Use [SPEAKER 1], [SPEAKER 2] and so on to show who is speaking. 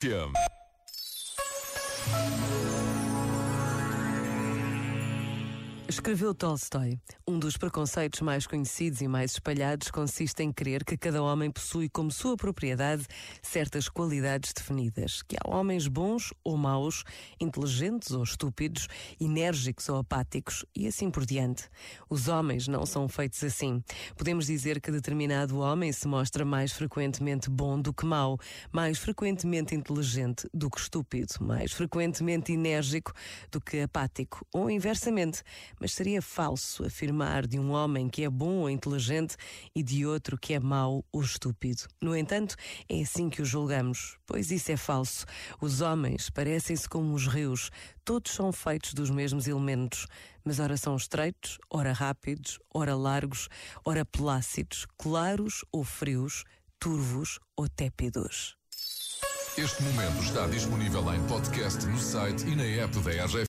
[SPEAKER 1] Jim.
[SPEAKER 2] Escreveu Tolstói: Um dos preconceitos mais conhecidos e mais espalhados consiste em crer que cada homem possui como sua propriedade certas qualidades definidas, que há homens bons ou maus, inteligentes ou estúpidos, enérgicos ou apáticos e assim por diante. Os homens não são feitos assim. Podemos dizer que determinado homem se mostra mais frequentemente bom do que mau, mais frequentemente inteligente do que estúpido, mais frequentemente enérgico do que apático, ou inversamente mas seria falso afirmar de um homem que é bom ou inteligente e de outro que é mau ou estúpido. No entanto, é assim que o julgamos, pois isso é falso. Os homens parecem-se como os rios, todos são feitos dos mesmos elementos, mas ora são estreitos, ora rápidos, ora largos, ora plácidos, claros ou frios, turvos ou tépidos.
[SPEAKER 1] Este momento está disponível em podcast no site e na app da RGF.